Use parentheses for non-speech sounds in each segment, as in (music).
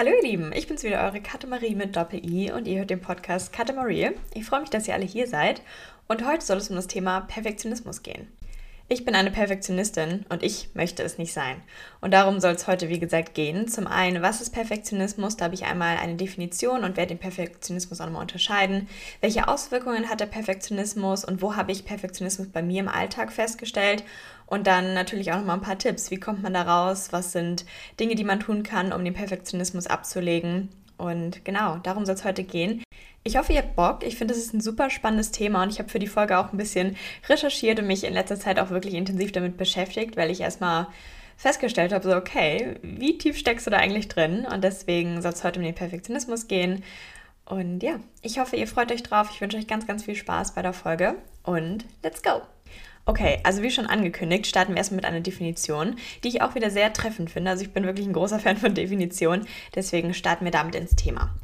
Hallo ihr Lieben, ich bin's wieder, eure Katemarie mit Doppel-I und ihr hört den Podcast Katemarie. Ich freue mich, dass ihr alle hier seid und heute soll es um das Thema Perfektionismus gehen. Ich bin eine Perfektionistin und ich möchte es nicht sein. Und darum soll es heute, wie gesagt, gehen. Zum einen, was ist Perfektionismus? Da habe ich einmal eine Definition und werde den Perfektionismus auch nochmal unterscheiden. Welche Auswirkungen hat der Perfektionismus und wo habe ich Perfektionismus bei mir im Alltag festgestellt? Und dann natürlich auch nochmal ein paar Tipps. Wie kommt man da raus? Was sind Dinge, die man tun kann, um den Perfektionismus abzulegen? Und genau, darum soll es heute gehen. Ich hoffe, ihr habt Bock. Ich finde, das ist ein super spannendes Thema und ich habe für die Folge auch ein bisschen recherchiert und mich in letzter Zeit auch wirklich intensiv damit beschäftigt, weil ich erstmal festgestellt habe, so okay, wie tief steckst du da eigentlich drin? Und deswegen soll es heute um den Perfektionismus gehen. Und ja, ich hoffe, ihr freut euch drauf. Ich wünsche euch ganz, ganz viel Spaß bei der Folge und let's go! Okay, also wie schon angekündigt, starten wir erstmal mit einer Definition, die ich auch wieder sehr treffend finde. Also ich bin wirklich ein großer Fan von Definitionen, deswegen starten wir damit ins Thema.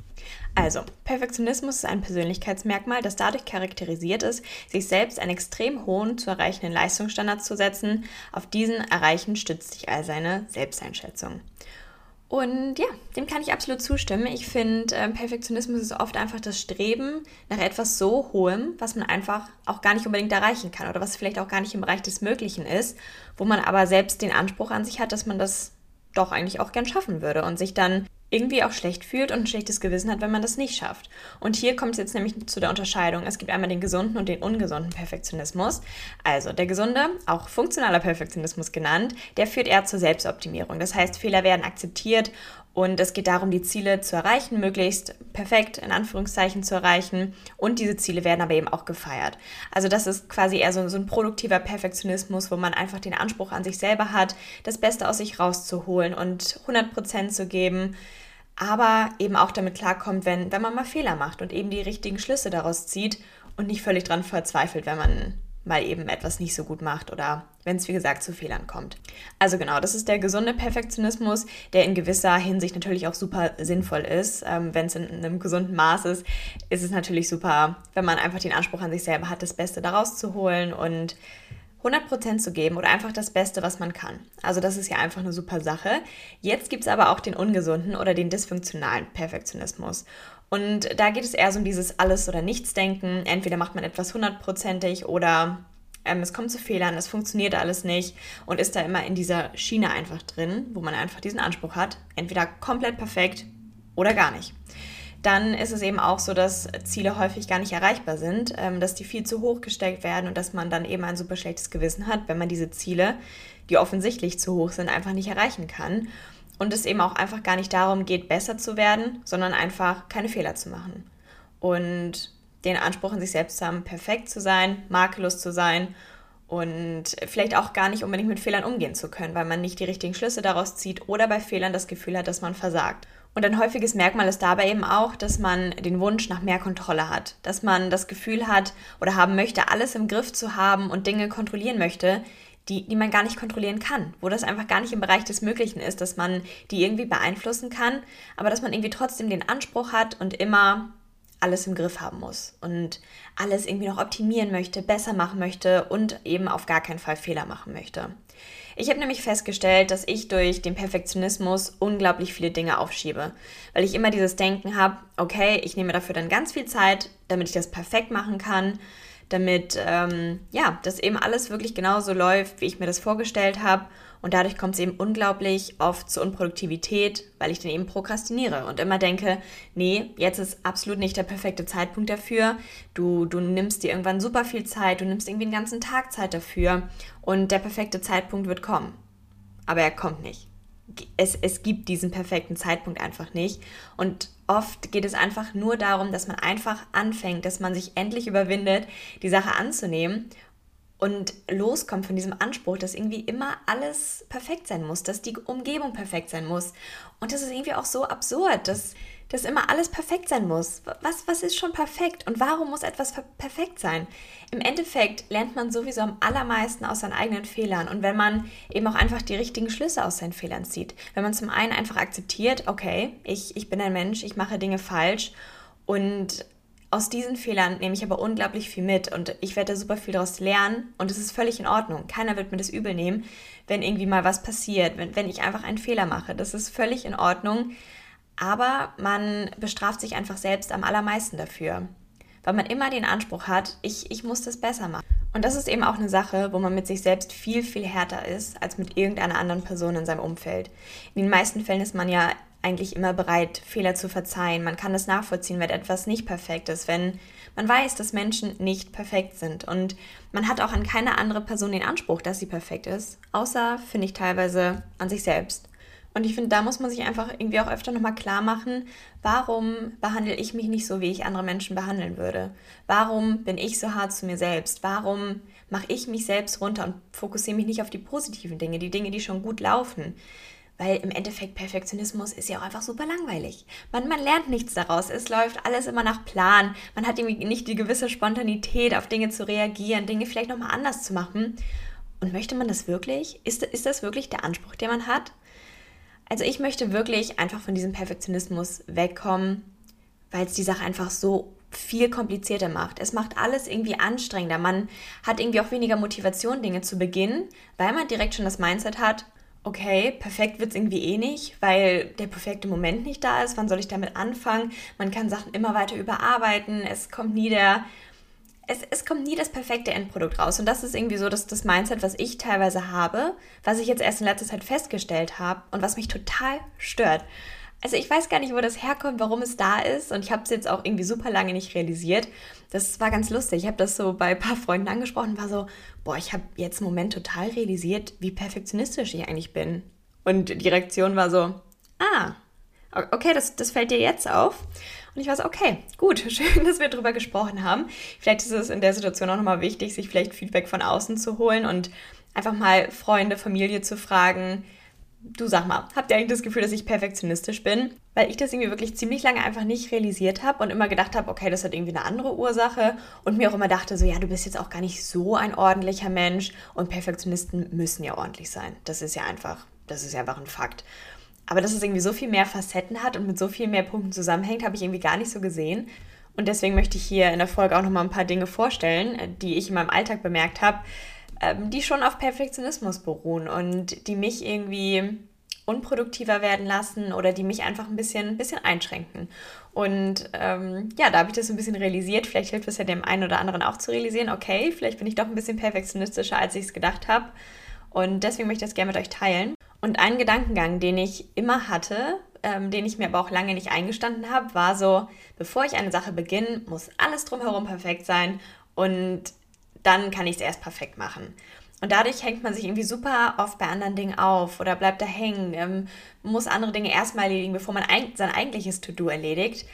Also, Perfektionismus ist ein Persönlichkeitsmerkmal, das dadurch charakterisiert ist, sich selbst einen extrem hohen zu erreichenden Leistungsstandard zu setzen. Auf diesen Erreichen stützt sich all seine Selbsteinschätzung. Und ja, dem kann ich absolut zustimmen. Ich finde, äh, Perfektionismus ist oft einfach das Streben nach etwas so Hohem, was man einfach auch gar nicht unbedingt erreichen kann oder was vielleicht auch gar nicht im Bereich des Möglichen ist, wo man aber selbst den Anspruch an sich hat, dass man das doch eigentlich auch gern schaffen würde und sich dann irgendwie auch schlecht fühlt und ein schlechtes Gewissen hat, wenn man das nicht schafft. Und hier kommt es jetzt nämlich zu der Unterscheidung. Es gibt einmal den gesunden und den ungesunden Perfektionismus. Also der gesunde, auch funktionaler Perfektionismus genannt, der führt eher zur Selbstoptimierung. Das heißt, Fehler werden akzeptiert und es geht darum, die Ziele zu erreichen, möglichst perfekt in Anführungszeichen zu erreichen. Und diese Ziele werden aber eben auch gefeiert. Also das ist quasi eher so, so ein produktiver Perfektionismus, wo man einfach den Anspruch an sich selber hat, das Beste aus sich rauszuholen und 100% zu geben. Aber eben auch damit klarkommt, wenn, wenn man mal Fehler macht und eben die richtigen Schlüsse daraus zieht und nicht völlig dran verzweifelt, wenn man mal eben etwas nicht so gut macht oder wenn es, wie gesagt, zu Fehlern kommt. Also genau, das ist der gesunde Perfektionismus, der in gewisser Hinsicht natürlich auch super sinnvoll ist. Ähm, wenn es in einem gesunden Maß ist, ist es natürlich super, wenn man einfach den Anspruch an sich selber hat, das Beste daraus zu holen und 100% zu geben oder einfach das Beste, was man kann. Also das ist ja einfach eine super Sache. Jetzt gibt es aber auch den ungesunden oder den dysfunktionalen Perfektionismus. Und da geht es eher so um dieses Alles- oder Nichts-Denken. Entweder macht man etwas hundertprozentig oder ähm, es kommt zu Fehlern, es funktioniert alles nicht und ist da immer in dieser Schiene einfach drin, wo man einfach diesen Anspruch hat, entweder komplett perfekt oder gar nicht. Dann ist es eben auch so, dass Ziele häufig gar nicht erreichbar sind, ähm, dass die viel zu hoch gesteckt werden und dass man dann eben ein super schlechtes Gewissen hat, wenn man diese Ziele, die offensichtlich zu hoch sind, einfach nicht erreichen kann und es eben auch einfach gar nicht darum geht, besser zu werden, sondern einfach keine Fehler zu machen. Und den Anspruch an sich selbst zu haben, perfekt zu sein, makellos zu sein und vielleicht auch gar nicht unbedingt mit Fehlern umgehen zu können, weil man nicht die richtigen Schlüsse daraus zieht oder bei Fehlern das Gefühl hat, dass man versagt. Und ein häufiges Merkmal ist dabei eben auch, dass man den Wunsch nach mehr Kontrolle hat, dass man das Gefühl hat oder haben möchte, alles im Griff zu haben und Dinge kontrollieren möchte, die, die man gar nicht kontrollieren kann, wo das einfach gar nicht im Bereich des Möglichen ist, dass man die irgendwie beeinflussen kann, aber dass man irgendwie trotzdem den Anspruch hat und immer alles im Griff haben muss und alles irgendwie noch optimieren möchte, besser machen möchte und eben auf gar keinen Fall Fehler machen möchte. Ich habe nämlich festgestellt, dass ich durch den Perfektionismus unglaublich viele Dinge aufschiebe, weil ich immer dieses Denken habe, okay, ich nehme dafür dann ganz viel Zeit, damit ich das perfekt machen kann damit ähm, ja, das eben alles wirklich genauso läuft, wie ich mir das vorgestellt habe. Und dadurch kommt es eben unglaublich oft zur Unproduktivität, weil ich dann eben prokrastiniere und immer denke, nee, jetzt ist absolut nicht der perfekte Zeitpunkt dafür. Du, du nimmst dir irgendwann super viel Zeit, du nimmst irgendwie den ganzen Tag Zeit dafür und der perfekte Zeitpunkt wird kommen. Aber er kommt nicht es, es gibt diesen perfekten Zeitpunkt einfach nicht. Und oft geht es einfach nur darum, dass man einfach anfängt, dass man sich endlich überwindet, die Sache anzunehmen und loskommt von diesem Anspruch, dass irgendwie immer alles perfekt sein muss, dass die Umgebung perfekt sein muss. Und das ist irgendwie auch so absurd, dass dass immer alles perfekt sein muss. Was, was ist schon perfekt und warum muss etwas perfekt sein? Im Endeffekt lernt man sowieso am allermeisten aus seinen eigenen Fehlern und wenn man eben auch einfach die richtigen Schlüsse aus seinen Fehlern zieht. Wenn man zum einen einfach akzeptiert, okay, ich, ich bin ein Mensch, ich mache Dinge falsch und aus diesen Fehlern nehme ich aber unglaublich viel mit und ich werde da super viel daraus lernen und es ist völlig in Ordnung. Keiner wird mir das übel nehmen, wenn irgendwie mal was passiert, wenn, wenn ich einfach einen Fehler mache. Das ist völlig in Ordnung aber man bestraft sich einfach selbst am allermeisten dafür, weil man immer den Anspruch hat, ich, ich muss das besser machen. Und das ist eben auch eine Sache, wo man mit sich selbst viel, viel härter ist als mit irgendeiner anderen Person in seinem Umfeld. In den meisten Fällen ist man ja eigentlich immer bereit, Fehler zu verzeihen. Man kann es nachvollziehen, wenn etwas nicht perfekt ist, wenn man weiß, dass Menschen nicht perfekt sind. Und man hat auch an keine andere Person den Anspruch, dass sie perfekt ist, außer, finde ich, teilweise an sich selbst. Und ich finde, da muss man sich einfach irgendwie auch öfter nochmal klar machen, warum behandle ich mich nicht so, wie ich andere Menschen behandeln würde? Warum bin ich so hart zu mir selbst? Warum mache ich mich selbst runter und fokussiere mich nicht auf die positiven Dinge, die Dinge, die schon gut laufen? Weil im Endeffekt Perfektionismus ist ja auch einfach super langweilig. Man, man lernt nichts daraus. Es läuft alles immer nach Plan. Man hat irgendwie nicht die gewisse Spontanität, auf Dinge zu reagieren, Dinge vielleicht nochmal anders zu machen. Und möchte man das wirklich? Ist, ist das wirklich der Anspruch, den man hat? Also ich möchte wirklich einfach von diesem Perfektionismus wegkommen, weil es die Sache einfach so viel komplizierter macht. Es macht alles irgendwie anstrengender. Man hat irgendwie auch weniger Motivation, Dinge zu beginnen, weil man direkt schon das Mindset hat, okay, perfekt wird es irgendwie eh nicht, weil der perfekte Moment nicht da ist. Wann soll ich damit anfangen? Man kann Sachen immer weiter überarbeiten. Es kommt nie der es, es kommt nie das perfekte Endprodukt raus. Und das ist irgendwie so das, das Mindset, was ich teilweise habe, was ich jetzt erst in letzter Zeit festgestellt habe und was mich total stört. Also ich weiß gar nicht, wo das herkommt, warum es da ist und ich habe es jetzt auch irgendwie super lange nicht realisiert. Das war ganz lustig. Ich habe das so bei ein paar Freunden angesprochen und war so, boah, ich habe jetzt im Moment total realisiert, wie perfektionistisch ich eigentlich bin. Und die Reaktion war so, ah, okay, das, das fällt dir jetzt auf. Und ich war so, okay, gut, (laughs) schön, dass wir darüber gesprochen haben. Vielleicht ist es in der Situation auch nochmal wichtig, sich vielleicht Feedback von außen zu holen und einfach mal Freunde, Familie zu fragen, du sag mal, habt ihr eigentlich das Gefühl, dass ich perfektionistisch bin? Weil ich das irgendwie wirklich ziemlich lange einfach nicht realisiert habe und immer gedacht habe, okay, das hat irgendwie eine andere Ursache und mir auch immer dachte, so ja, du bist jetzt auch gar nicht so ein ordentlicher Mensch und Perfektionisten müssen ja ordentlich sein. Das ist ja einfach, das ist ja einfach ein Fakt. Aber dass es irgendwie so viel mehr Facetten hat und mit so viel mehr Punkten zusammenhängt, habe ich irgendwie gar nicht so gesehen. Und deswegen möchte ich hier in der Folge auch nochmal ein paar Dinge vorstellen, äh, die ich in meinem Alltag bemerkt habe, ähm, die schon auf Perfektionismus beruhen und die mich irgendwie unproduktiver werden lassen oder die mich einfach ein bisschen, ein bisschen einschränken. Und ähm, ja, da habe ich das ein bisschen realisiert. Vielleicht hilft es ja dem einen oder anderen auch zu realisieren, okay, vielleicht bin ich doch ein bisschen perfektionistischer, als ich es gedacht habe. Und deswegen möchte ich das gerne mit euch teilen. Und ein Gedankengang, den ich immer hatte, ähm, den ich mir aber auch lange nicht eingestanden habe, war so, bevor ich eine Sache beginne, muss alles drumherum perfekt sein und dann kann ich es erst perfekt machen. Und dadurch hängt man sich irgendwie super oft bei anderen Dingen auf oder bleibt da hängen, ähm, muss andere Dinge erstmal erledigen, bevor man ein, sein eigentliches To-Do erledigt.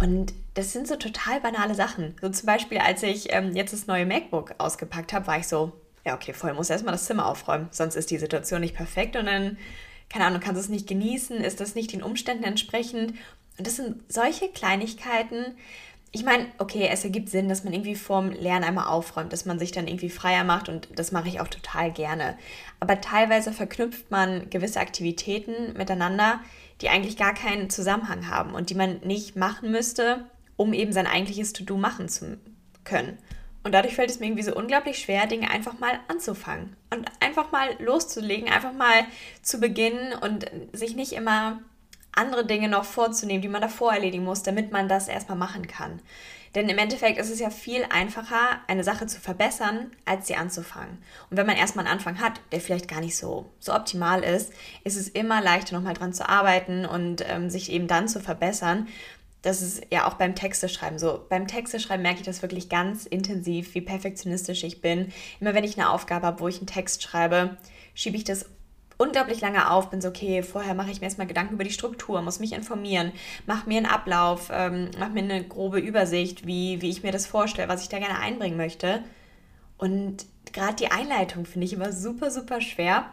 Und das sind so total banale Sachen. So zum Beispiel, als ich ähm, jetzt das neue MacBook ausgepackt habe, war ich so, ja, okay, voll, muss erstmal das Zimmer aufräumen, sonst ist die Situation nicht perfekt und dann, keine Ahnung, kannst du es nicht genießen, ist das nicht den Umständen entsprechend. Und das sind solche Kleinigkeiten. Ich meine, okay, es ergibt Sinn, dass man irgendwie vorm Lernen einmal aufräumt, dass man sich dann irgendwie freier macht und das mache ich auch total gerne. Aber teilweise verknüpft man gewisse Aktivitäten miteinander, die eigentlich gar keinen Zusammenhang haben und die man nicht machen müsste, um eben sein eigentliches To-Do machen zu können. Und dadurch fällt es mir irgendwie so unglaublich schwer, Dinge einfach mal anzufangen und einfach mal loszulegen, einfach mal zu beginnen und sich nicht immer andere Dinge noch vorzunehmen, die man davor erledigen muss, damit man das erstmal machen kann. Denn im Endeffekt ist es ja viel einfacher, eine Sache zu verbessern, als sie anzufangen. Und wenn man erstmal einen Anfang hat, der vielleicht gar nicht so, so optimal ist, ist es immer leichter, nochmal dran zu arbeiten und ähm, sich eben dann zu verbessern, das ist ja auch beim Texteschreiben so. Beim Texteschreiben merke ich das wirklich ganz intensiv, wie perfektionistisch ich bin. Immer wenn ich eine Aufgabe habe, wo ich einen Text schreibe, schiebe ich das unglaublich lange auf, bin so, okay, vorher mache ich mir erstmal Gedanken über die Struktur, muss mich informieren, mache mir einen Ablauf, ähm, mache mir eine grobe Übersicht, wie, wie ich mir das vorstelle, was ich da gerne einbringen möchte. Und gerade die Einleitung finde ich immer super, super schwer.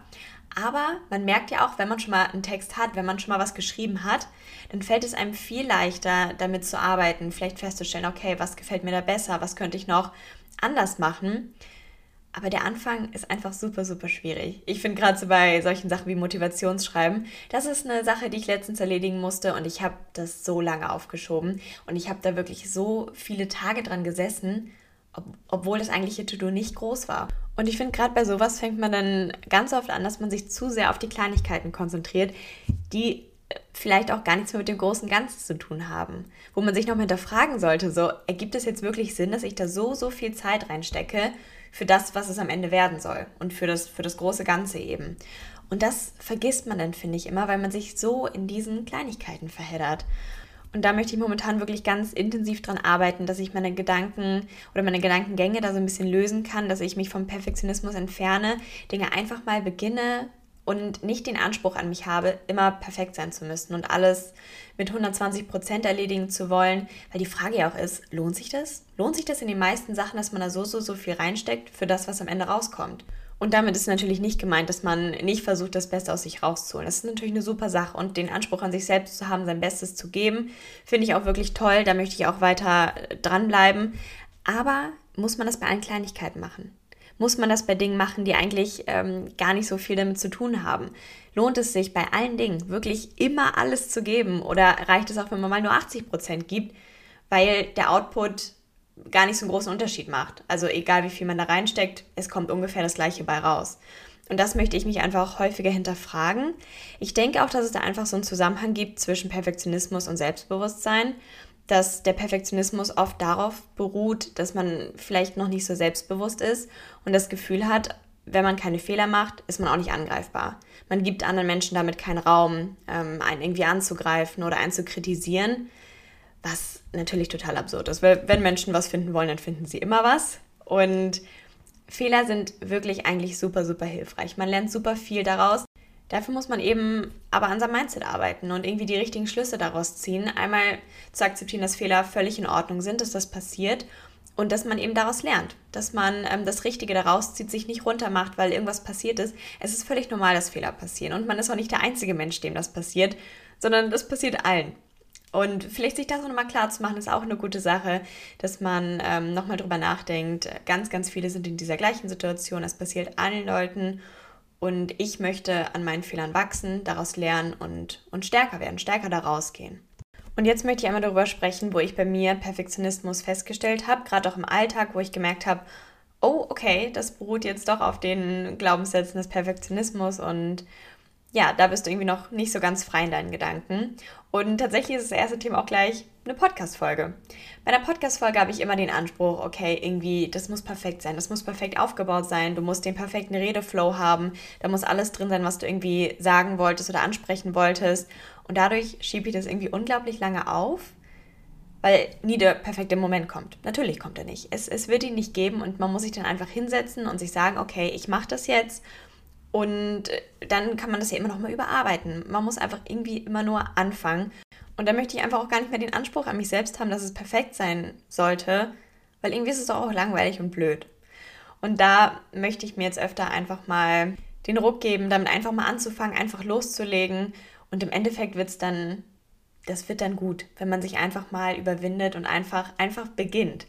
Aber man merkt ja auch, wenn man schon mal einen Text hat, wenn man schon mal was geschrieben hat, dann fällt es einem viel leichter, damit zu arbeiten, vielleicht festzustellen, okay, was gefällt mir da besser, was könnte ich noch anders machen. Aber der Anfang ist einfach super, super schwierig. Ich finde gerade so bei solchen Sachen wie Motivationsschreiben, das ist eine Sache, die ich letztens erledigen musste und ich habe das so lange aufgeschoben und ich habe da wirklich so viele Tage dran gesessen ob, obwohl das eigentliche To-Do nicht groß war. Und ich finde, gerade bei sowas fängt man dann ganz oft an, dass man sich zu sehr auf die Kleinigkeiten konzentriert, die vielleicht auch gar nichts mehr mit dem großen Ganzen zu tun haben. Wo man sich noch hinterfragen sollte, so, ergibt es jetzt wirklich Sinn, dass ich da so, so viel Zeit reinstecke für das, was es am Ende werden soll und für das, für das große Ganze eben. Und das vergisst man dann, finde ich, immer, weil man sich so in diesen Kleinigkeiten verheddert. Und da möchte ich momentan wirklich ganz intensiv dran arbeiten, dass ich meine Gedanken oder meine Gedankengänge da so ein bisschen lösen kann, dass ich mich vom Perfektionismus entferne, Dinge einfach mal beginne und nicht den Anspruch an mich habe, immer perfekt sein zu müssen und alles mit 120 Prozent erledigen zu wollen, weil die Frage ja auch ist, lohnt sich das? Lohnt sich das in den meisten Sachen, dass man da so, so, so viel reinsteckt für das, was am Ende rauskommt? Und damit ist natürlich nicht gemeint, dass man nicht versucht, das Beste aus sich rauszuholen. Das ist natürlich eine super Sache und den Anspruch an sich selbst zu haben, sein Bestes zu geben, finde ich auch wirklich toll. Da möchte ich auch weiter dranbleiben. Aber muss man das bei allen Kleinigkeiten machen? Muss man das bei Dingen machen, die eigentlich ähm, gar nicht so viel damit zu tun haben? Lohnt es sich bei allen Dingen wirklich immer alles zu geben oder reicht es auch, wenn man mal nur 80 Prozent gibt, weil der Output gar nicht so einen großen Unterschied macht. Also egal wie viel man da reinsteckt, es kommt ungefähr das gleiche bei raus. Und das möchte ich mich einfach häufiger hinterfragen. Ich denke auch, dass es da einfach so einen Zusammenhang gibt zwischen Perfektionismus und Selbstbewusstsein, dass der Perfektionismus oft darauf beruht, dass man vielleicht noch nicht so selbstbewusst ist und das Gefühl hat, wenn man keine Fehler macht, ist man auch nicht angreifbar. Man gibt anderen Menschen damit keinen Raum, ähm, einen irgendwie anzugreifen oder einen zu kritisieren, was natürlich total absurd ist. Weil wenn Menschen was finden wollen, dann finden sie immer was. Und Fehler sind wirklich eigentlich super, super hilfreich. Man lernt super viel daraus. Dafür muss man eben aber an seinem Mindset arbeiten und irgendwie die richtigen Schlüsse daraus ziehen. Einmal zu akzeptieren, dass Fehler völlig in Ordnung sind, dass das passiert und dass man eben daraus lernt, dass man ähm, das Richtige daraus zieht, sich nicht runtermacht, weil irgendwas passiert ist. Es ist völlig normal, dass Fehler passieren und man ist auch nicht der einzige Mensch, dem das passiert, sondern das passiert allen. Und vielleicht sich das auch nochmal klar zu machen, ist auch eine gute Sache, dass man ähm, nochmal drüber nachdenkt. Ganz, ganz viele sind in dieser gleichen Situation. Es passiert allen Leuten. Und ich möchte an meinen Fehlern wachsen, daraus lernen und, und stärker werden, stärker daraus gehen. Und jetzt möchte ich einmal darüber sprechen, wo ich bei mir Perfektionismus festgestellt habe, gerade auch im Alltag, wo ich gemerkt habe, oh, okay, das beruht jetzt doch auf den Glaubenssätzen des Perfektionismus und ja, da bist du irgendwie noch nicht so ganz frei in deinen Gedanken. Und tatsächlich ist das erste Thema auch gleich eine Podcast-Folge. Bei einer Podcast-Folge habe ich immer den Anspruch, okay, irgendwie, das muss perfekt sein, das muss perfekt aufgebaut sein, du musst den perfekten Redeflow haben, da muss alles drin sein, was du irgendwie sagen wolltest oder ansprechen wolltest. Und dadurch schiebe ich das irgendwie unglaublich lange auf, weil nie der perfekte Moment kommt. Natürlich kommt er nicht. Es, es wird ihn nicht geben und man muss sich dann einfach hinsetzen und sich sagen, okay, ich mache das jetzt und dann kann man das ja immer noch mal überarbeiten. Man muss einfach irgendwie immer nur anfangen. Und da möchte ich einfach auch gar nicht mehr den Anspruch an mich selbst haben, dass es perfekt sein sollte, weil irgendwie ist es auch langweilig und blöd. Und da möchte ich mir jetzt öfter einfach mal den Ruck geben, damit einfach mal anzufangen, einfach loszulegen. Und im Endeffekt wird es dann, das wird dann gut, wenn man sich einfach mal überwindet und einfach, einfach beginnt.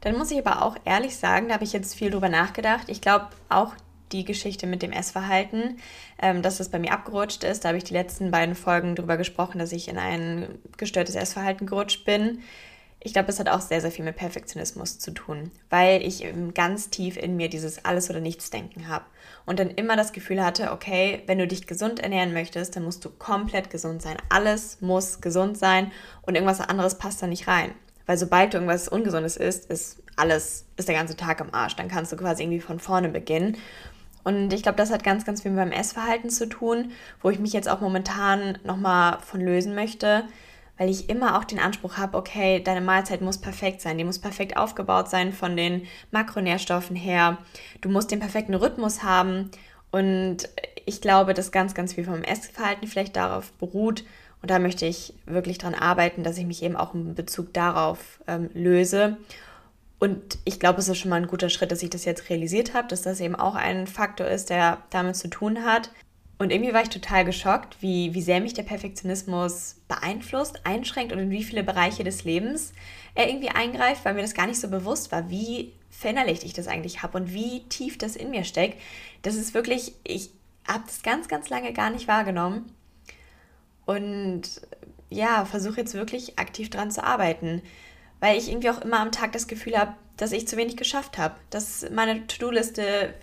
Dann muss ich aber auch ehrlich sagen, da habe ich jetzt viel drüber nachgedacht. Ich glaube, auch die Geschichte mit dem Essverhalten, ähm, dass das bei mir abgerutscht ist. Da habe ich die letzten beiden Folgen darüber gesprochen, dass ich in ein gestörtes Essverhalten gerutscht bin. Ich glaube, es hat auch sehr, sehr viel mit Perfektionismus zu tun, weil ich ganz tief in mir dieses Alles- oder Nichts-Denken habe und dann immer das Gefühl hatte, okay, wenn du dich gesund ernähren möchtest, dann musst du komplett gesund sein. Alles muss gesund sein und irgendwas anderes passt da nicht rein. Weil sobald du irgendwas Ungesundes isst, ist alles, ist der ganze Tag im Arsch. Dann kannst du quasi irgendwie von vorne beginnen. Und ich glaube, das hat ganz, ganz viel mit meinem Essverhalten zu tun, wo ich mich jetzt auch momentan nochmal von lösen möchte, weil ich immer auch den Anspruch habe, okay, deine Mahlzeit muss perfekt sein, die muss perfekt aufgebaut sein von den Makronährstoffen her, du musst den perfekten Rhythmus haben. Und ich glaube, dass ganz, ganz viel meinem Essverhalten vielleicht darauf beruht. Und da möchte ich wirklich dran arbeiten, dass ich mich eben auch in Bezug darauf ähm, löse und ich glaube, es ist schon mal ein guter Schritt, dass ich das jetzt realisiert habe, dass das eben auch ein Faktor ist, der damit zu tun hat. Und irgendwie war ich total geschockt, wie, wie sehr mich der Perfektionismus beeinflusst, einschränkt und in wie viele Bereiche des Lebens er irgendwie eingreift, weil mir das gar nicht so bewusst war, wie verinnerlicht ich das eigentlich habe und wie tief das in mir steckt. Das ist wirklich, ich habe das ganz, ganz lange gar nicht wahrgenommen. Und ja, versuche jetzt wirklich aktiv dran zu arbeiten weil ich irgendwie auch immer am Tag das Gefühl habe, dass ich zu wenig geschafft habe, dass meine To-Do-Liste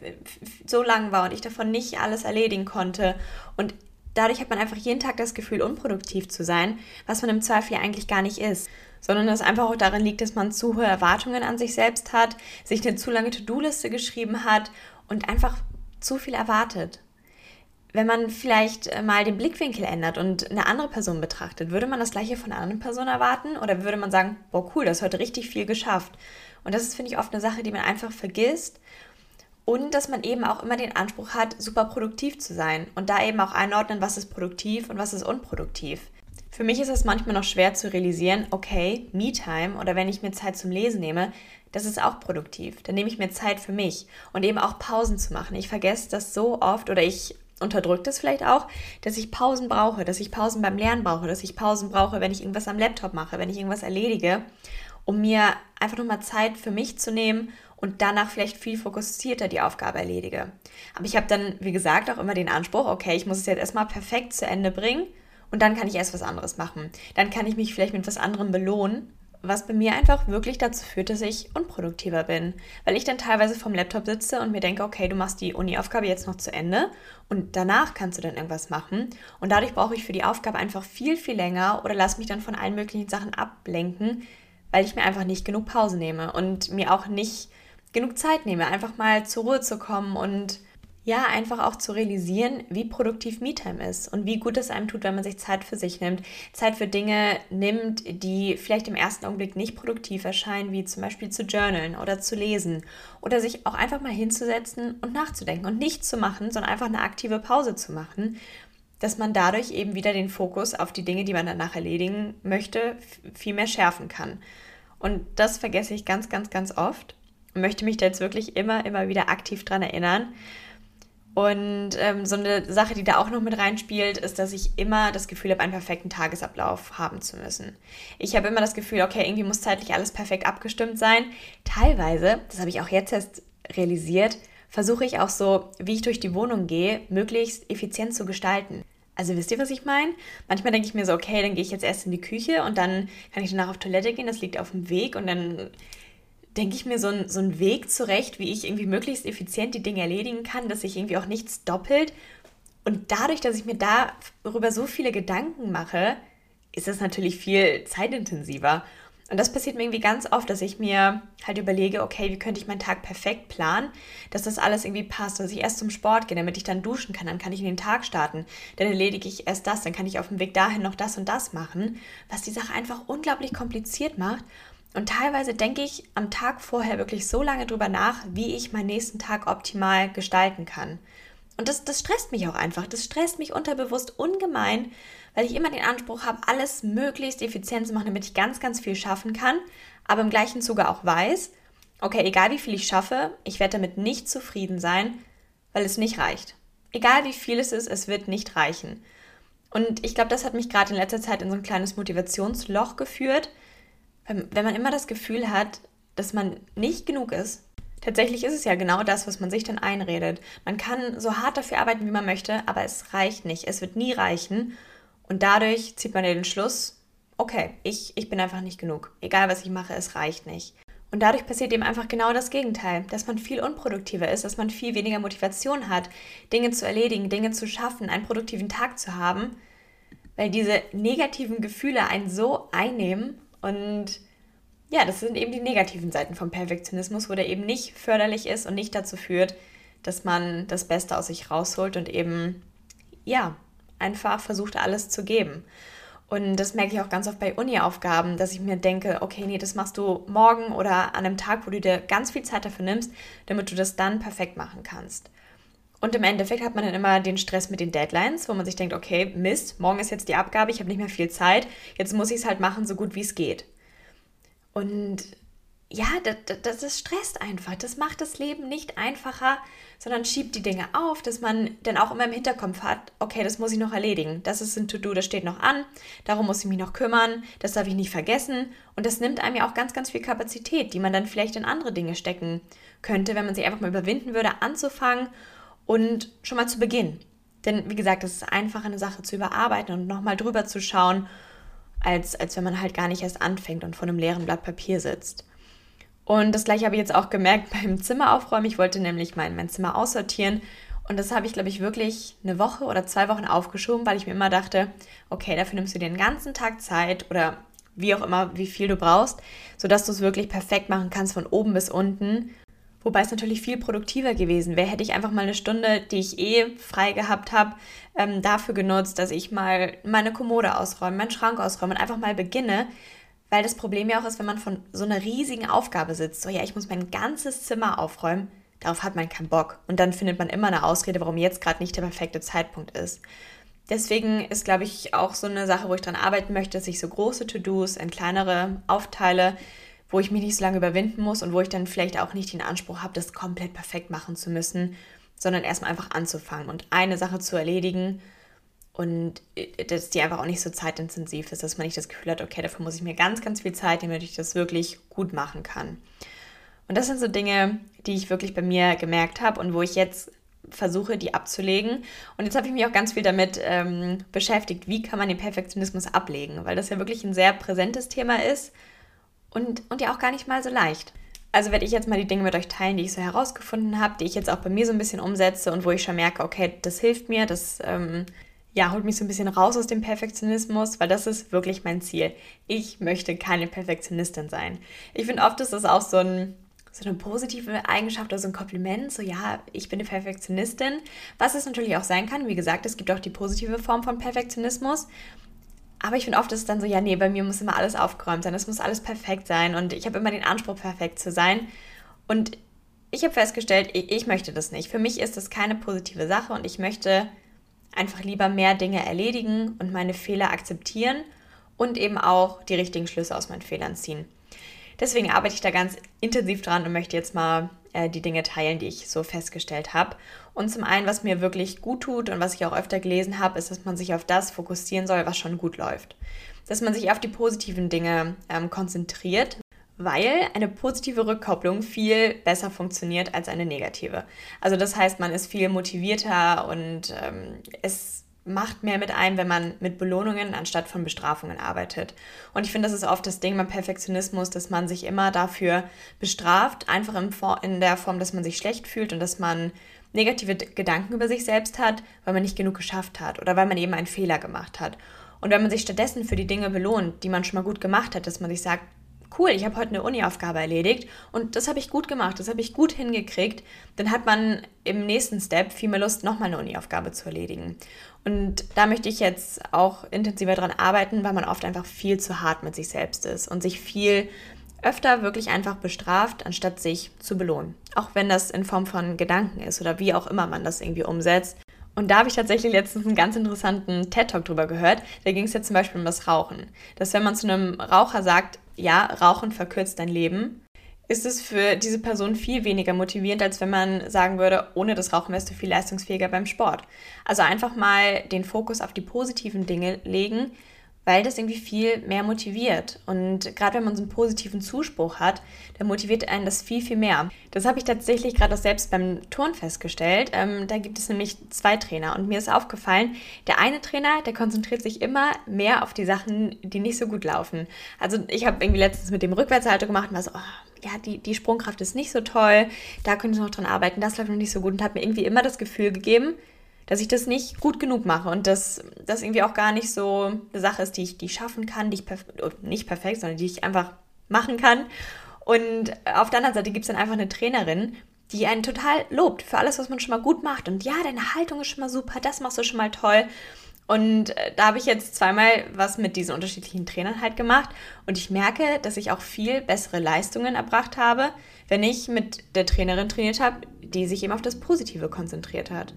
so lang war und ich davon nicht alles erledigen konnte. Und dadurch hat man einfach jeden Tag das Gefühl, unproduktiv zu sein, was man im Zweifel ja eigentlich gar nicht ist. Sondern es einfach auch darin liegt, dass man zu hohe Erwartungen an sich selbst hat, sich eine zu lange To-Do-Liste geschrieben hat und einfach zu viel erwartet. Wenn man vielleicht äh, mal den Blickwinkel ändert und eine andere Person betrachtet, würde man das gleiche von einer anderen Person erwarten? Oder würde man sagen, boah, cool, das ist heute richtig viel geschafft? Und das ist, finde ich, oft eine Sache, die man einfach vergisst und dass man eben auch immer den Anspruch hat, super produktiv zu sein und da eben auch einordnen, was ist produktiv und was ist unproduktiv. Für mich ist es manchmal noch schwer zu realisieren, okay, Me-Time oder wenn ich mir Zeit zum Lesen nehme, das ist auch produktiv. Dann nehme ich mir Zeit für mich und eben auch Pausen zu machen. Ich vergesse das so oft oder ich unterdrücke das vielleicht auch, dass ich Pausen brauche, dass ich Pausen beim Lernen brauche, dass ich Pausen brauche, wenn ich irgendwas am Laptop mache, wenn ich irgendwas erledige, um mir einfach nochmal Zeit für mich zu nehmen und danach vielleicht viel fokussierter die Aufgabe erledige. Aber ich habe dann, wie gesagt, auch immer den Anspruch, okay, ich muss es jetzt erstmal perfekt zu Ende bringen und dann kann ich erst was anderes machen. Dann kann ich mich vielleicht mit was anderem belohnen, was bei mir einfach wirklich dazu führt, dass ich unproduktiver bin. Weil ich dann teilweise vom Laptop sitze und mir denke, okay, du machst die Uni-Aufgabe jetzt noch zu Ende und danach kannst du dann irgendwas machen. Und dadurch brauche ich für die Aufgabe einfach viel, viel länger oder lass mich dann von allen möglichen Sachen ablenken, weil ich mir einfach nicht genug Pause nehme und mir auch nicht genug Zeit nehme, einfach mal zur Ruhe zu kommen und ja, einfach auch zu realisieren, wie produktiv MeTime ist und wie gut es einem tut, wenn man sich Zeit für sich nimmt, Zeit für Dinge nimmt, die vielleicht im ersten Augenblick nicht produktiv erscheinen, wie zum Beispiel zu journalen oder zu lesen oder sich auch einfach mal hinzusetzen und nachzudenken und nichts zu machen, sondern einfach eine aktive Pause zu machen, dass man dadurch eben wieder den Fokus auf die Dinge, die man danach erledigen möchte, viel mehr schärfen kann. Und das vergesse ich ganz, ganz, ganz oft und möchte mich da jetzt wirklich immer, immer wieder aktiv dran erinnern. Und ähm, so eine Sache, die da auch noch mit reinspielt, ist, dass ich immer das Gefühl habe, einen perfekten Tagesablauf haben zu müssen. Ich habe immer das Gefühl, okay, irgendwie muss zeitlich alles perfekt abgestimmt sein. Teilweise, das habe ich auch jetzt erst realisiert, versuche ich auch so, wie ich durch die Wohnung gehe, möglichst effizient zu gestalten. Also wisst ihr, was ich meine? Manchmal denke ich mir so, okay, dann gehe ich jetzt erst in die Küche und dann kann ich danach auf Toilette gehen, das liegt auf dem Weg und dann denke ich mir so, ein, so einen Weg zurecht, wie ich irgendwie möglichst effizient die Dinge erledigen kann, dass sich irgendwie auch nichts doppelt. Und dadurch, dass ich mir darüber so viele Gedanken mache, ist das natürlich viel zeitintensiver. Und das passiert mir irgendwie ganz oft, dass ich mir halt überlege, okay, wie könnte ich meinen Tag perfekt planen, dass das alles irgendwie passt, dass ich erst zum Sport gehe, damit ich dann duschen kann, dann kann ich in den Tag starten, dann erledige ich erst das, dann kann ich auf dem Weg dahin noch das und das machen, was die Sache einfach unglaublich kompliziert macht und teilweise denke ich am Tag vorher wirklich so lange drüber nach, wie ich meinen nächsten Tag optimal gestalten kann. Und das, das stresst mich auch einfach. Das stresst mich unterbewusst ungemein, weil ich immer den Anspruch habe, alles möglichst effizient zu machen, damit ich ganz, ganz viel schaffen kann, aber im gleichen Zuge auch weiß, okay, egal wie viel ich schaffe, ich werde damit nicht zufrieden sein, weil es nicht reicht. Egal wie viel es ist, es wird nicht reichen. Und ich glaube, das hat mich gerade in letzter Zeit in so ein kleines Motivationsloch geführt, wenn man immer das Gefühl hat, dass man nicht genug ist, tatsächlich ist es ja genau das, was man sich dann einredet. Man kann so hart dafür arbeiten, wie man möchte, aber es reicht nicht. Es wird nie reichen. Und dadurch zieht man den Schluss, okay, ich, ich bin einfach nicht genug. Egal was ich mache, es reicht nicht. Und dadurch passiert eben einfach genau das Gegenteil, dass man viel unproduktiver ist, dass man viel weniger Motivation hat, Dinge zu erledigen, Dinge zu schaffen, einen produktiven Tag zu haben, weil diese negativen Gefühle einen so einnehmen und ja, das sind eben die negativen Seiten vom Perfektionismus, wo der eben nicht förderlich ist und nicht dazu führt, dass man das Beste aus sich rausholt und eben, ja, einfach versucht, alles zu geben. Und das merke ich auch ganz oft bei Uni-Aufgaben, dass ich mir denke, okay, nee, das machst du morgen oder an einem Tag, wo du dir ganz viel Zeit dafür nimmst, damit du das dann perfekt machen kannst. Und im Endeffekt hat man dann immer den Stress mit den Deadlines, wo man sich denkt, okay, Mist, morgen ist jetzt die Abgabe, ich habe nicht mehr viel Zeit, jetzt muss ich es halt machen, so gut wie es geht. Und ja, das, das, das, stresst einfach. Das macht das Leben nicht einfacher, sondern schiebt die Dinge auf, dass man dann auch immer im Hinterkopf hat, okay, das muss ich noch erledigen. Das ist ein To-Do, das steht noch an, darum muss ich mich noch kümmern, das darf ich nicht vergessen. Und das nimmt einem ja auch ganz, ganz viel Kapazität, die man dann vielleicht in andere Dinge stecken könnte, wenn man sich einfach mal überwinden würde, anzufangen und schon mal zu beginnen. Denn wie gesagt, es ist einfacher, eine Sache zu überarbeiten und nochmal drüber zu schauen, als, als wenn man halt gar nicht erst anfängt und vor einem leeren Blatt Papier sitzt. Und das gleiche habe ich jetzt auch gemerkt (laughs) beim Zimmer aufräumen. Ich wollte nämlich mein, mein Zimmer aussortieren Und das habe ich, glaube ich, wirklich eine Woche oder zwei Wochen aufgeschoben, weil ich mir immer dachte, okay, dafür nimmst du dir den ganzen Tag Zeit oder wie auch immer, wie viel du brauchst, sodass du es wirklich perfekt machen kannst von oben bis unten. Wobei es natürlich viel produktiver gewesen wäre, hätte ich einfach mal eine Stunde, die ich eh frei gehabt habe, ähm, dafür genutzt, dass ich mal meine Kommode ausräume, meinen Schrank ausräume und einfach mal beginne. Weil das Problem ja auch ist, wenn man von so einer riesigen Aufgabe sitzt, so ja, ich muss mein ganzes Zimmer aufräumen, darauf hat man keinen Bock. Und dann findet man immer eine Ausrede, warum jetzt gerade nicht der perfekte Zeitpunkt ist. Deswegen ist, glaube ich, auch so eine Sache, wo ich dran arbeiten möchte, dass ich so große To-Dos in kleinere aufteile, wo ich mich nicht so lange überwinden muss und wo ich dann vielleicht auch nicht den Anspruch habe, das komplett perfekt machen zu müssen, sondern erstmal einfach anzufangen und eine Sache zu erledigen und äh, dass die einfach auch nicht so zeitintensiv ist, dass man nicht das Gefühl hat, okay, dafür muss ich mir ganz, ganz viel Zeit nehmen, damit ich das wirklich gut machen kann. Und das sind so Dinge, die ich wirklich bei mir gemerkt habe und wo ich jetzt versuche, die abzulegen. Und jetzt habe ich mich auch ganz viel damit ähm, beschäftigt, wie kann man den Perfektionismus ablegen, weil das ja wirklich ein sehr präsentes Thema ist und, und ja auch gar nicht mal so leicht. Also werde ich jetzt mal die Dinge mit euch teilen, die ich so herausgefunden habe, die ich jetzt auch bei mir so ein bisschen umsetze und wo ich schon merke, okay, das hilft mir, das ähm, ja, holt mich so ein bisschen raus aus dem Perfektionismus, weil das ist wirklich mein Ziel. Ich möchte keine Perfektionistin sein. Ich finde oft ist das auch so ein so eine positive Eigenschaft oder so ein Kompliment, so ja, ich bin eine Perfektionistin, was es natürlich auch sein kann. Wie gesagt, es gibt auch die positive Form von Perfektionismus. Aber ich finde oft ist es dann so, ja, nee, bei mir muss immer alles aufgeräumt sein, es muss alles perfekt sein und ich habe immer den Anspruch, perfekt zu sein. Und ich habe festgestellt, ich, ich möchte das nicht. Für mich ist das keine positive Sache und ich möchte einfach lieber mehr Dinge erledigen und meine Fehler akzeptieren und eben auch die richtigen Schlüsse aus meinen Fehlern ziehen. Deswegen arbeite ich da ganz intensiv dran und möchte jetzt mal äh, die Dinge teilen, die ich so festgestellt habe. Und zum einen, was mir wirklich gut tut und was ich auch öfter gelesen habe, ist, dass man sich auf das fokussieren soll, was schon gut läuft. Dass man sich auf die positiven Dinge ähm, konzentriert, weil eine positive Rückkopplung viel besser funktioniert als eine negative. Also das heißt, man ist viel motivierter und ähm, es macht mehr mit einem, wenn man mit Belohnungen anstatt von Bestrafungen arbeitet. Und ich finde, das ist oft das Ding beim Perfektionismus, dass man sich immer dafür bestraft, einfach in der Form, dass man sich schlecht fühlt und dass man negative Gedanken über sich selbst hat, weil man nicht genug geschafft hat oder weil man eben einen Fehler gemacht hat. Und wenn man sich stattdessen für die Dinge belohnt, die man schon mal gut gemacht hat, dass man sich sagt, cool, ich habe heute eine Uni-Aufgabe erledigt und das habe ich gut gemacht, das habe ich gut hingekriegt, dann hat man im nächsten Step viel mehr Lust, nochmal eine Uni-Aufgabe zu erledigen. Und da möchte ich jetzt auch intensiver dran arbeiten, weil man oft einfach viel zu hart mit sich selbst ist und sich viel öfter wirklich einfach bestraft, anstatt sich zu belohnen. Auch wenn das in Form von Gedanken ist oder wie auch immer man das irgendwie umsetzt. Und da habe ich tatsächlich letztens einen ganz interessanten TED-Talk drüber gehört. Da ging es jetzt zum Beispiel um das Rauchen. Dass wenn man zu einem Raucher sagt, ja, Rauchen verkürzt dein Leben, ist es für diese Person viel weniger motivierend, als wenn man sagen würde, ohne das Rauchen wärst du viel leistungsfähiger beim Sport. Also einfach mal den Fokus auf die positiven Dinge legen, weil das irgendwie viel mehr motiviert. Und gerade wenn man so einen positiven Zuspruch hat, dann motiviert einen das viel, viel mehr. Das habe ich tatsächlich gerade auch selbst beim Turn festgestellt. Ähm, da gibt es nämlich zwei Trainer und mir ist aufgefallen, der eine Trainer, der konzentriert sich immer mehr auf die Sachen, die nicht so gut laufen. Also ich habe irgendwie letztens mit dem Rückwärtshalter gemacht und war so, oh, ja, die, die Sprungkraft ist nicht so toll, da könnte ich noch dran arbeiten, das läuft noch nicht so gut und hat mir irgendwie immer das Gefühl gegeben, dass ich das nicht gut genug mache und dass das irgendwie auch gar nicht so eine Sache ist, die ich, die ich schaffen kann, die ich perf nicht perfekt, sondern die ich einfach machen kann. Und auf der anderen Seite gibt es dann einfach eine Trainerin, die einen total lobt für alles, was man schon mal gut macht. Und ja, deine Haltung ist schon mal super, das machst du schon mal toll. Und äh, da habe ich jetzt zweimal was mit diesen unterschiedlichen Trainern halt gemacht. Und ich merke, dass ich auch viel bessere Leistungen erbracht habe, wenn ich mit der Trainerin trainiert habe, die sich eben auf das Positive konzentriert hat.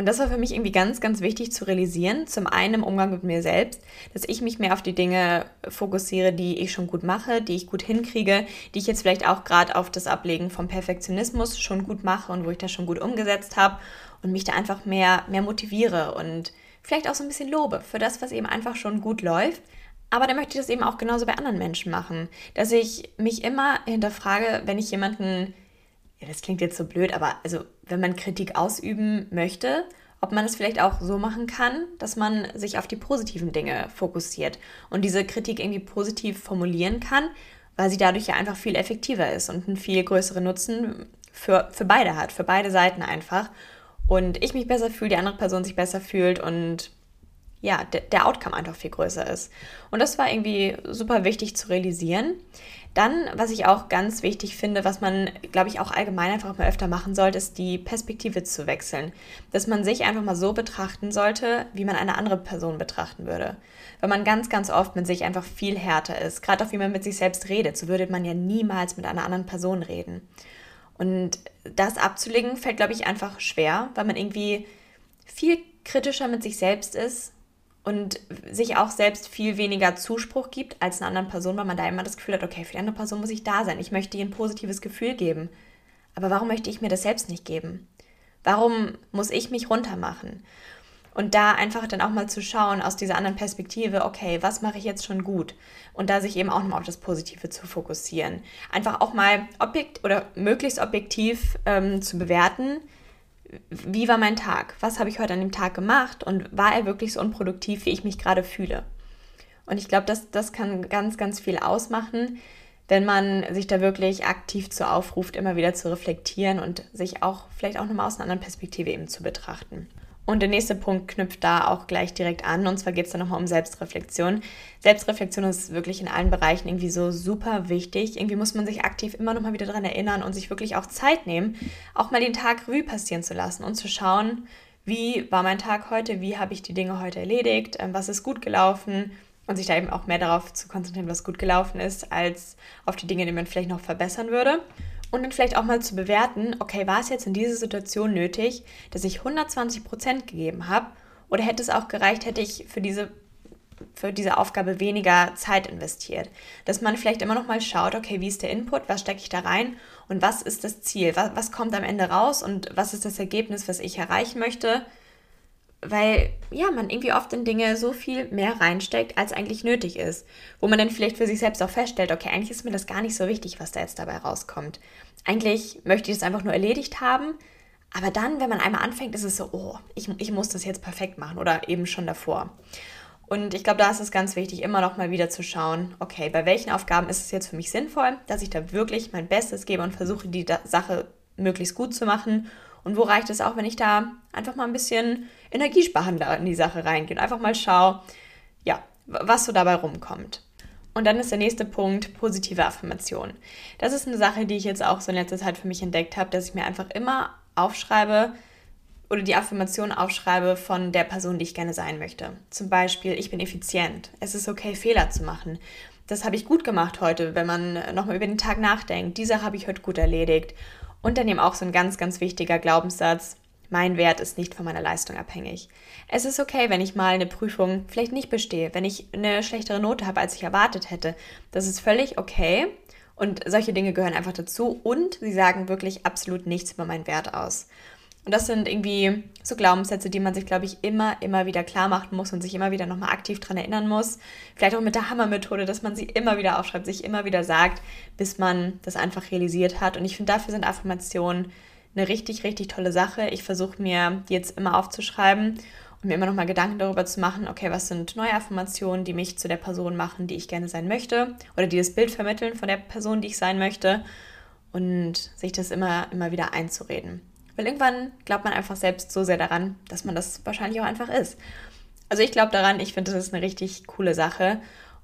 Und das war für mich irgendwie ganz, ganz wichtig zu realisieren. Zum einen im Umgang mit mir selbst, dass ich mich mehr auf die Dinge fokussiere, die ich schon gut mache, die ich gut hinkriege, die ich jetzt vielleicht auch gerade auf das Ablegen vom Perfektionismus schon gut mache und wo ich das schon gut umgesetzt habe und mich da einfach mehr, mehr motiviere und vielleicht auch so ein bisschen lobe für das, was eben einfach schon gut läuft. Aber dann möchte ich das eben auch genauso bei anderen Menschen machen, dass ich mich immer hinterfrage, wenn ich jemanden ja, das klingt jetzt so blöd, aber also wenn man Kritik ausüben möchte, ob man es vielleicht auch so machen kann, dass man sich auf die positiven Dinge fokussiert und diese Kritik irgendwie positiv formulieren kann, weil sie dadurch ja einfach viel effektiver ist und einen viel größeren Nutzen für, für beide hat, für beide Seiten einfach. und ich mich besser fühle, die andere Person sich besser fühlt und ja, der, Outcome einfach viel größer ist. Und das war irgendwie super wichtig zu realisieren. Dann, was ich auch ganz wichtig finde, was man, glaube ich, auch allgemein einfach mal öfter machen sollte, ist die Perspektive zu wechseln. Dass man sich einfach mal so betrachten sollte, wie man eine andere Person betrachten würde. Weil man ganz, ganz oft mit sich einfach viel härter ist. Gerade auch wie man mit sich selbst redet. So würde man ja niemals mit einer anderen Person reden. Und das abzulegen fällt, glaube ich, einfach schwer, weil man irgendwie viel kritischer mit sich selbst ist und sich auch selbst viel weniger Zuspruch gibt als einer anderen Person, weil man da immer das Gefühl hat, okay, für die andere Person muss ich da sein. Ich möchte ihr ein positives Gefühl geben. Aber warum möchte ich mir das selbst nicht geben? Warum muss ich mich runtermachen? Und da einfach dann auch mal zu schauen aus dieser anderen Perspektive, okay, was mache ich jetzt schon gut? Und da sich eben auch nochmal auf das Positive zu fokussieren. Einfach auch mal objekt oder möglichst objektiv ähm, zu bewerten, wie war mein Tag? Was habe ich heute an dem Tag gemacht? Und war er wirklich so unproduktiv, wie ich mich gerade fühle? Und ich glaube, das, das kann ganz, ganz viel ausmachen, wenn man sich da wirklich aktiv zu aufruft, immer wieder zu reflektieren und sich auch vielleicht auch nochmal aus einer anderen Perspektive eben zu betrachten. Und der nächste Punkt knüpft da auch gleich direkt an. Und zwar geht es dann nochmal um Selbstreflexion. Selbstreflexion ist wirklich in allen Bereichen irgendwie so super wichtig. Irgendwie muss man sich aktiv immer nochmal wieder daran erinnern und sich wirklich auch Zeit nehmen, auch mal den Tag Revue passieren zu lassen und zu schauen, wie war mein Tag heute, wie habe ich die Dinge heute erledigt, ähm, was ist gut gelaufen und sich da eben auch mehr darauf zu konzentrieren, was gut gelaufen ist, als auf die Dinge, die man vielleicht noch verbessern würde. Und dann vielleicht auch mal zu bewerten, okay, war es jetzt in dieser Situation nötig, dass ich 120 Prozent gegeben habe? Oder hätte es auch gereicht, hätte ich für diese, für diese Aufgabe weniger Zeit investiert? Dass man vielleicht immer noch mal schaut, okay, wie ist der Input, was stecke ich da rein und was ist das Ziel? Was, was kommt am Ende raus und was ist das Ergebnis, was ich erreichen möchte? Weil ja, man irgendwie oft in Dinge so viel mehr reinsteckt, als eigentlich nötig ist. Wo man dann vielleicht für sich selbst auch feststellt, okay, eigentlich ist mir das gar nicht so wichtig, was da jetzt dabei rauskommt. Eigentlich möchte ich es einfach nur erledigt haben, aber dann, wenn man einmal anfängt, ist es so, oh, ich, ich muss das jetzt perfekt machen oder eben schon davor. Und ich glaube, da ist es ganz wichtig, immer noch mal wieder zu schauen, okay, bei welchen Aufgaben ist es jetzt für mich sinnvoll, dass ich da wirklich mein Bestes gebe und versuche, die Sache möglichst gut zu machen und wo reicht es auch, wenn ich da einfach mal ein bisschen energiesparender in die Sache reingehe und einfach mal schaue, ja, was so dabei rumkommt. Und dann ist der nächste Punkt positive Affirmation. Das ist eine Sache, die ich jetzt auch so in letzter Zeit für mich entdeckt habe, dass ich mir einfach immer aufschreibe oder die Affirmation aufschreibe von der Person, die ich gerne sein möchte. Zum Beispiel, ich bin effizient. Es ist okay, Fehler zu machen. Das habe ich gut gemacht heute, wenn man nochmal über den Tag nachdenkt. Diese habe ich heute gut erledigt. Und dann eben auch so ein ganz, ganz wichtiger Glaubenssatz, mein Wert ist nicht von meiner Leistung abhängig. Es ist okay, wenn ich mal eine Prüfung vielleicht nicht bestehe, wenn ich eine schlechtere Note habe, als ich erwartet hätte. Das ist völlig okay. Und solche Dinge gehören einfach dazu. Und sie sagen wirklich absolut nichts über meinen Wert aus. Und das sind irgendwie so Glaubenssätze, die man sich, glaube ich, immer, immer wieder klar machen muss und sich immer wieder nochmal aktiv daran erinnern muss. Vielleicht auch mit der Hammermethode, dass man sie immer wieder aufschreibt, sich immer wieder sagt, bis man das einfach realisiert hat. Und ich finde, dafür sind Affirmationen eine richtig, richtig tolle Sache. Ich versuche mir die jetzt immer aufzuschreiben und mir immer nochmal Gedanken darüber zu machen, okay, was sind neue Affirmationen, die mich zu der Person machen, die ich gerne sein möchte oder die das Bild vermitteln von der Person, die ich sein möchte und sich das immer, immer wieder einzureden. Weil irgendwann glaubt man einfach selbst so sehr daran, dass man das wahrscheinlich auch einfach ist. Also ich glaube daran, ich finde, das ist eine richtig coole Sache.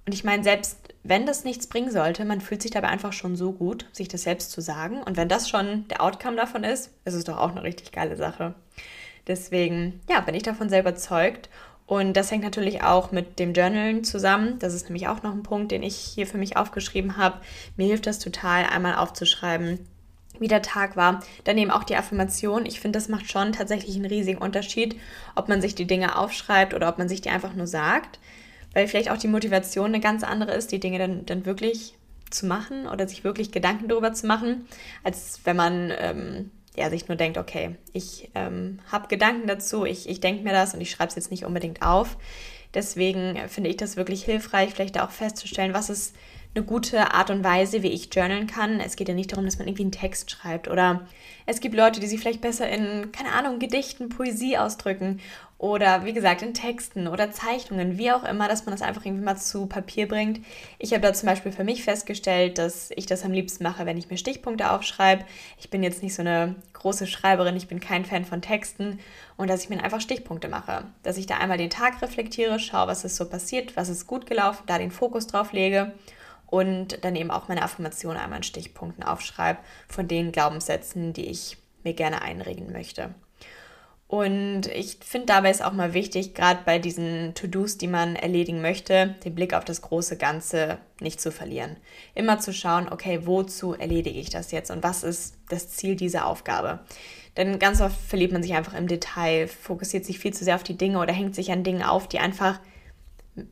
Und ich meine, selbst wenn das nichts bringen sollte, man fühlt sich dabei einfach schon so gut, sich das selbst zu sagen. Und wenn das schon der Outcome davon ist, ist es doch auch eine richtig geile Sache. Deswegen, ja, bin ich davon sehr überzeugt. Und das hängt natürlich auch mit dem Journalen zusammen. Das ist nämlich auch noch ein Punkt, den ich hier für mich aufgeschrieben habe. Mir hilft das total, einmal aufzuschreiben, wie der Tag war. Dann eben auch die Affirmation. Ich finde, das macht schon tatsächlich einen riesigen Unterschied, ob man sich die Dinge aufschreibt oder ob man sich die einfach nur sagt. Weil vielleicht auch die Motivation eine ganz andere ist, die Dinge dann, dann wirklich zu machen oder sich wirklich Gedanken darüber zu machen, als wenn man ähm, ja, sich nur denkt, okay, ich ähm, habe Gedanken dazu, ich, ich denke mir das und ich schreibe es jetzt nicht unbedingt auf. Deswegen finde ich das wirklich hilfreich, vielleicht auch festzustellen, was ist eine gute Art und Weise, wie ich journalen kann. Es geht ja nicht darum, dass man irgendwie einen Text schreibt oder es gibt Leute, die sich vielleicht besser in, keine Ahnung, Gedichten, Poesie ausdrücken oder wie gesagt in Texten oder Zeichnungen, wie auch immer, dass man das einfach irgendwie mal zu Papier bringt. Ich habe da zum Beispiel für mich festgestellt, dass ich das am liebsten mache, wenn ich mir Stichpunkte aufschreibe. Ich bin jetzt nicht so eine große Schreiberin, ich bin kein Fan von Texten und dass ich mir einfach Stichpunkte mache. Dass ich da einmal den Tag reflektiere, schaue, was ist so passiert, was ist gut gelaufen, da den Fokus drauf lege und dann eben auch meine Affirmationen einmal in Stichpunkten aufschreibe von den Glaubenssätzen, die ich mir gerne einregen möchte. Und ich finde dabei ist auch mal wichtig, gerade bei diesen To-Dos, die man erledigen möchte, den Blick auf das große Ganze nicht zu verlieren. Immer zu schauen, okay, wozu erledige ich das jetzt und was ist das Ziel dieser Aufgabe? Denn ganz oft verliert man sich einfach im Detail, fokussiert sich viel zu sehr auf die Dinge oder hängt sich an Dingen auf, die einfach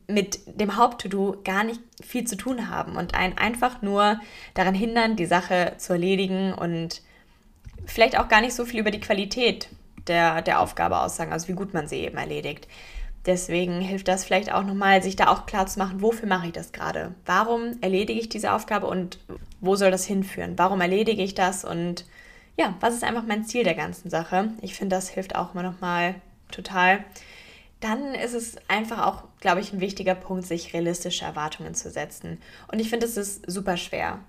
mit dem Haupt-To-Do gar nicht viel zu tun haben und einen einfach nur daran hindern, die Sache zu erledigen und vielleicht auch gar nicht so viel über die Qualität der, der Aufgabe aussagen, also wie gut man sie eben erledigt. Deswegen hilft das vielleicht auch nochmal, sich da auch klar zu machen, wofür mache ich das gerade? Warum erledige ich diese Aufgabe und wo soll das hinführen? Warum erledige ich das und ja, was ist einfach mein Ziel der ganzen Sache? Ich finde, das hilft auch immer nochmal total dann ist es einfach auch, glaube ich, ein wichtiger Punkt, sich realistische Erwartungen zu setzen. Und ich finde, es ist super schwer.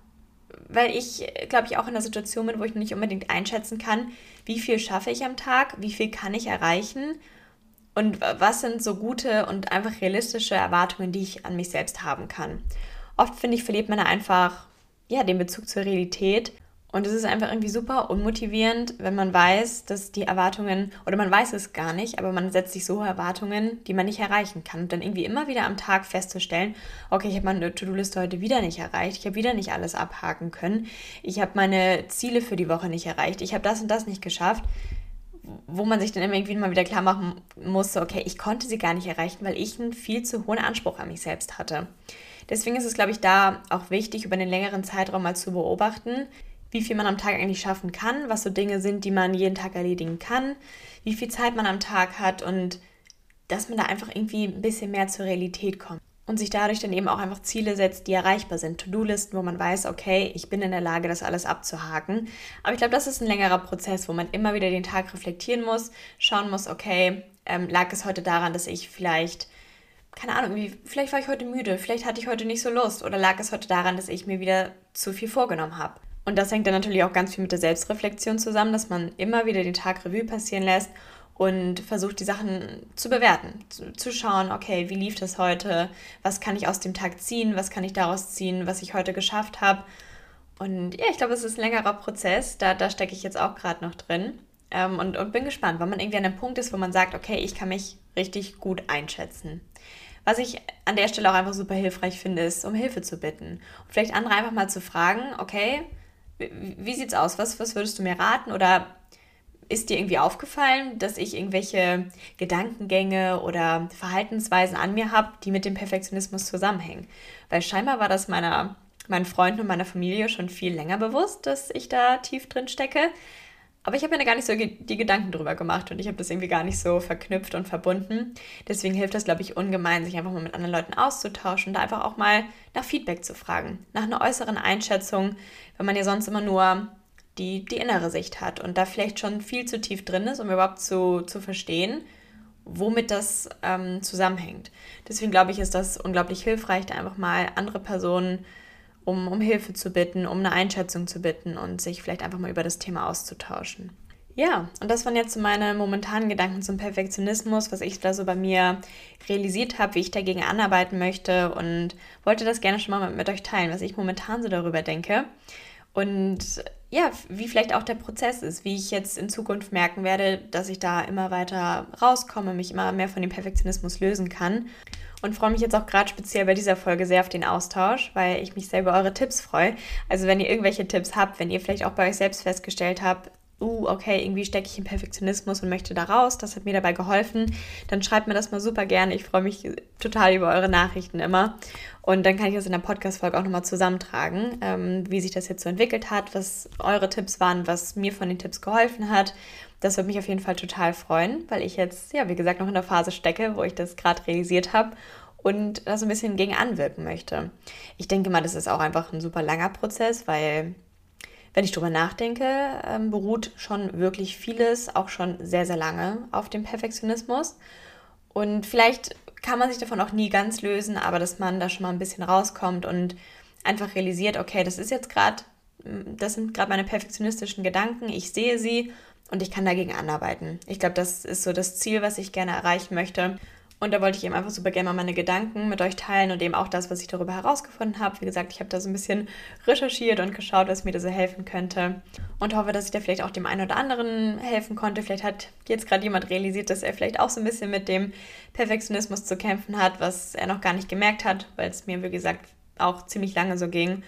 Weil ich, glaube ich, auch in einer Situation bin, wo ich nicht unbedingt einschätzen kann, wie viel schaffe ich am Tag, wie viel kann ich erreichen und was sind so gute und einfach realistische Erwartungen, die ich an mich selbst haben kann. Oft finde ich, verliert man einfach ja, den Bezug zur Realität und es ist einfach irgendwie super unmotivierend, wenn man weiß, dass die Erwartungen, oder man weiß es gar nicht, aber man setzt sich so Erwartungen, die man nicht erreichen kann. Und dann irgendwie immer wieder am Tag festzustellen, okay, ich habe meine To-Do-Liste heute wieder nicht erreicht, ich habe wieder nicht alles abhaken können, ich habe meine Ziele für die Woche nicht erreicht, ich habe das und das nicht geschafft wo man sich dann immer irgendwie mal wieder klar machen musste, okay, ich konnte sie gar nicht erreichen, weil ich einen viel zu hohen Anspruch an mich selbst hatte. Deswegen ist es, glaube ich, da auch wichtig, über einen längeren Zeitraum mal zu beobachten, wie viel man am Tag eigentlich schaffen kann, was so Dinge sind, die man jeden Tag erledigen kann, wie viel Zeit man am Tag hat und dass man da einfach irgendwie ein bisschen mehr zur Realität kommt und sich dadurch dann eben auch einfach Ziele setzt, die erreichbar sind. To-Do-Listen, wo man weiß, okay, ich bin in der Lage, das alles abzuhaken. Aber ich glaube, das ist ein längerer Prozess, wo man immer wieder den Tag reflektieren muss, schauen muss, okay, ähm, lag es heute daran, dass ich vielleicht, keine Ahnung, wie, vielleicht war ich heute müde, vielleicht hatte ich heute nicht so Lust oder lag es heute daran, dass ich mir wieder zu viel vorgenommen habe. Und das hängt dann natürlich auch ganz viel mit der Selbstreflexion zusammen, dass man immer wieder den Tag Revue passieren lässt und versucht, die Sachen zu bewerten, zu, zu, schauen, okay, wie lief das heute, was kann ich aus dem Tag ziehen, was kann ich daraus ziehen, was ich heute geschafft habe. Und ja, ich glaube, es ist ein längerer Prozess, da, da stecke ich jetzt auch gerade noch drin ähm, und, und bin gespannt, wann man irgendwie an einem Punkt ist, wo man sagt, okay, ich kann mich richtig gut einschätzen. Was ich an der Stelle auch einfach super hilfreich finde, ist, um Hilfe zu bitten. Und vielleicht andere einfach mal zu fragen, okay, wie sieht's aus? Was, was würdest du mir raten? Oder ist dir irgendwie aufgefallen, dass ich irgendwelche Gedankengänge oder Verhaltensweisen an mir habe, die mit dem Perfektionismus zusammenhängen? Weil scheinbar war das meiner, meinen Freunden und meiner Familie schon viel länger bewusst, dass ich da tief drin stecke. Aber ich habe mir da gar nicht so die Gedanken drüber gemacht und ich habe das irgendwie gar nicht so verknüpft und verbunden. Deswegen hilft das, glaube ich, ungemein, sich einfach mal mit anderen Leuten auszutauschen da einfach auch mal nach Feedback zu fragen, nach einer äußeren Einschätzung, wenn man ja sonst immer nur die, die innere Sicht hat und da vielleicht schon viel zu tief drin ist, um überhaupt zu, zu verstehen, womit das ähm, zusammenhängt. Deswegen glaube ich, ist das unglaublich hilfreich, da einfach mal andere Personen um, um Hilfe zu bitten, um eine Einschätzung zu bitten und sich vielleicht einfach mal über das Thema auszutauschen. Ja, und das waren jetzt meine momentanen Gedanken zum Perfektionismus, was ich da so bei mir realisiert habe, wie ich dagegen anarbeiten möchte und wollte das gerne schon mal mit, mit euch teilen, was ich momentan so darüber denke. Und ja, wie vielleicht auch der Prozess ist, wie ich jetzt in Zukunft merken werde, dass ich da immer weiter rauskomme, mich immer mehr von dem Perfektionismus lösen kann und freue mich jetzt auch gerade speziell bei dieser Folge sehr auf den Austausch, weil ich mich sehr über eure Tipps freue. Also wenn ihr irgendwelche Tipps habt, wenn ihr vielleicht auch bei euch selbst festgestellt habt, uh, okay, irgendwie stecke ich im Perfektionismus und möchte da raus, das hat mir dabei geholfen, dann schreibt mir das mal super gerne. Ich freue mich total über eure Nachrichten immer. Und dann kann ich das in der Podcast-Folge auch nochmal zusammentragen, ähm, wie sich das jetzt so entwickelt hat, was eure Tipps waren, was mir von den Tipps geholfen hat. Das würde mich auf jeden Fall total freuen, weil ich jetzt, ja, wie gesagt, noch in der Phase stecke, wo ich das gerade realisiert habe und das ein bisschen gegen anwirken möchte. Ich denke mal, das ist auch einfach ein super langer Prozess, weil wenn ich drüber nachdenke, ähm, beruht schon wirklich vieles auch schon sehr, sehr lange auf dem Perfektionismus. Und vielleicht kann man sich davon auch nie ganz lösen, aber dass man da schon mal ein bisschen rauskommt und einfach realisiert, okay, das ist jetzt gerade, das sind gerade meine perfektionistischen Gedanken, ich sehe sie und ich kann dagegen anarbeiten. Ich glaube, das ist so das Ziel, was ich gerne erreichen möchte. Und da wollte ich eben einfach super gerne mal meine Gedanken mit euch teilen und eben auch das, was ich darüber herausgefunden habe. Wie gesagt, ich habe da so ein bisschen recherchiert und geschaut, was mir da so helfen könnte. Und hoffe, dass ich da vielleicht auch dem einen oder anderen helfen konnte. Vielleicht hat jetzt gerade jemand realisiert, dass er vielleicht auch so ein bisschen mit dem Perfektionismus zu kämpfen hat, was er noch gar nicht gemerkt hat, weil es mir, wie gesagt, auch ziemlich lange so ging.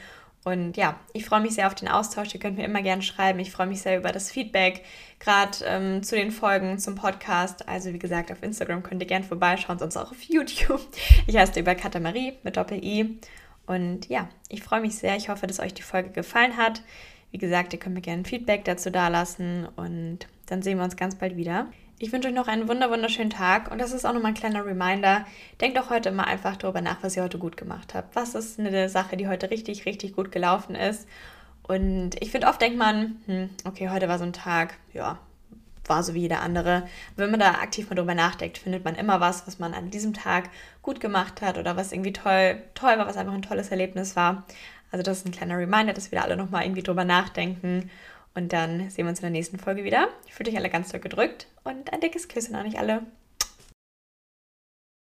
Und ja, ich freue mich sehr auf den Austausch. Ihr könnt mir immer gerne schreiben. Ich freue mich sehr über das Feedback, gerade ähm, zu den Folgen zum Podcast. Also wie gesagt, auf Instagram könnt ihr gerne vorbeischauen, sonst auch auf YouTube. Ich heiße über Katamarie mit Doppel-I. Und ja, ich freue mich sehr. Ich hoffe, dass euch die Folge gefallen hat. Wie gesagt, ihr könnt mir gerne Feedback dazu dalassen und dann sehen wir uns ganz bald wieder. Ich wünsche euch noch einen wunderschönen Tag und das ist auch nochmal ein kleiner Reminder. Denkt doch heute mal einfach darüber nach, was ihr heute gut gemacht habt. Was ist eine Sache, die heute richtig, richtig gut gelaufen ist? Und ich finde, oft denkt man, hm, okay, heute war so ein Tag, ja, war so wie jeder andere. Wenn man da aktiv mal drüber nachdenkt, findet man immer was, was man an diesem Tag gut gemacht hat oder was irgendwie toll, toll war, was einfach ein tolles Erlebnis war. Also das ist ein kleiner Reminder, dass wir da alle nochmal irgendwie drüber nachdenken und dann sehen wir uns in der nächsten Folge wieder. Ich fühle euch alle ganz doll gedrückt und ein dickes Küsschen an euch alle.